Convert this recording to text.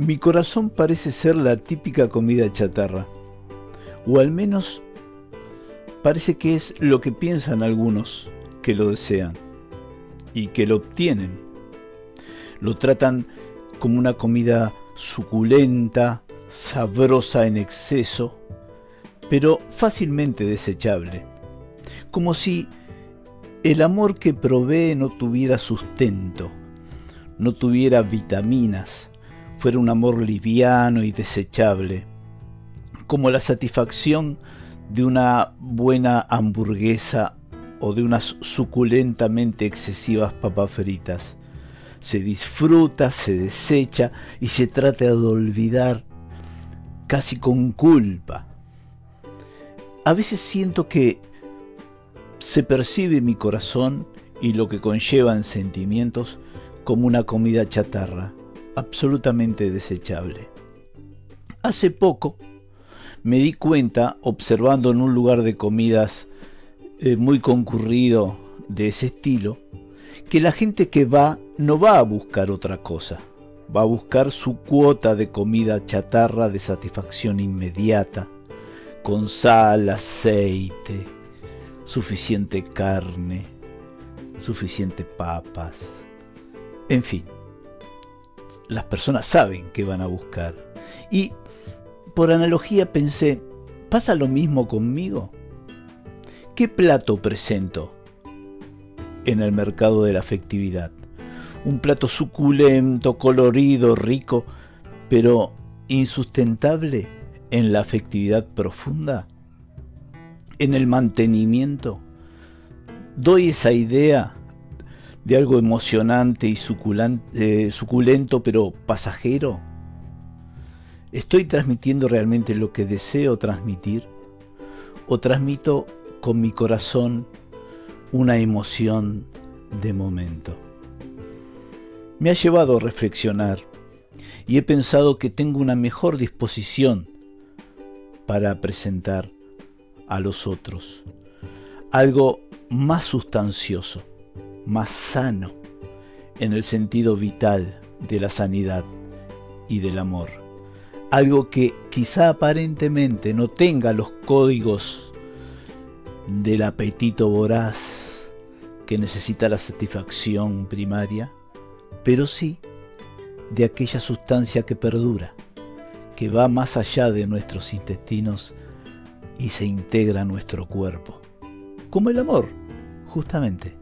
Mi corazón parece ser la típica comida chatarra, o al menos parece que es lo que piensan algunos que lo desean y que lo obtienen. Lo tratan como una comida suculenta, sabrosa en exceso, pero fácilmente desechable, como si el amor que provee no tuviera sustento, no tuviera vitaminas, fuera un amor liviano y desechable, como la satisfacción de una buena hamburguesa o de unas suculentamente excesivas papas fritas. Se disfruta, se desecha y se trata de olvidar casi con culpa. A veces siento que se percibe mi corazón y lo que conlleva en sentimientos como una comida chatarra, absolutamente desechable. Hace poco me di cuenta, observando en un lugar de comidas eh, muy concurrido de ese estilo, que la gente que va no va a buscar otra cosa, va a buscar su cuota de comida chatarra de satisfacción inmediata, con sal, aceite, suficiente carne, suficiente papas, en fin las personas saben que van a buscar. Y por analogía pensé, ¿pasa lo mismo conmigo? ¿Qué plato presento en el mercado de la afectividad? Un plato suculento, colorido, rico, pero insustentable en la afectividad profunda, en el mantenimiento. Doy esa idea de algo emocionante y eh, suculento pero pasajero? ¿Estoy transmitiendo realmente lo que deseo transmitir? ¿O transmito con mi corazón una emoción de momento? Me ha llevado a reflexionar y he pensado que tengo una mejor disposición para presentar a los otros algo más sustancioso más sano en el sentido vital de la sanidad y del amor. Algo que quizá aparentemente no tenga los códigos del apetito voraz que necesita la satisfacción primaria, pero sí de aquella sustancia que perdura, que va más allá de nuestros intestinos y se integra a nuestro cuerpo, como el amor, justamente